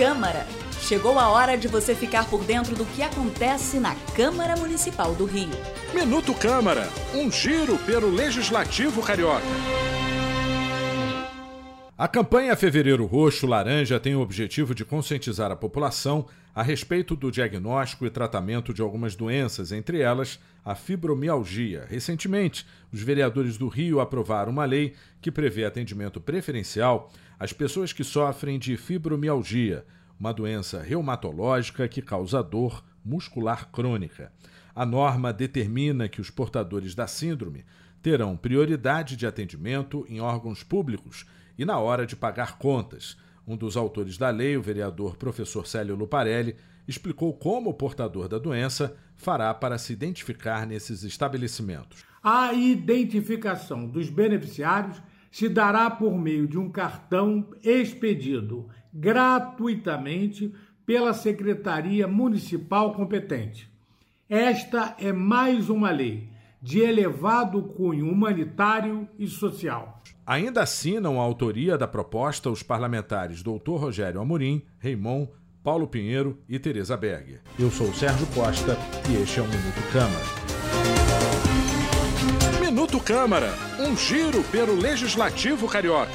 Câmara. Chegou a hora de você ficar por dentro do que acontece na Câmara Municipal do Rio. Minuto Câmara, um giro pelo Legislativo Carioca. A campanha Fevereiro Roxo Laranja tem o objetivo de conscientizar a população a respeito do diagnóstico e tratamento de algumas doenças, entre elas a fibromialgia. Recentemente, os vereadores do Rio aprovaram uma lei que prevê atendimento preferencial às pessoas que sofrem de fibromialgia, uma doença reumatológica que causa dor muscular crônica. A norma determina que os portadores da síndrome terão prioridade de atendimento em órgãos públicos e na hora de pagar contas. Um dos autores da lei, o vereador professor Célio Luparelli, explicou como o portador da doença fará para se identificar nesses estabelecimentos. A identificação dos beneficiários se dará por meio de um cartão expedido gratuitamente pela Secretaria Municipal competente. Esta é mais uma lei de elevado cunho humanitário e social. Ainda assinam a autoria da proposta os parlamentares Dr. Rogério Amorim, Raimon, Paulo Pinheiro e Tereza Berger. Eu sou o Sérgio Costa e este é o Minuto Câmara. Minuto Câmara, um giro pelo Legislativo Carioca.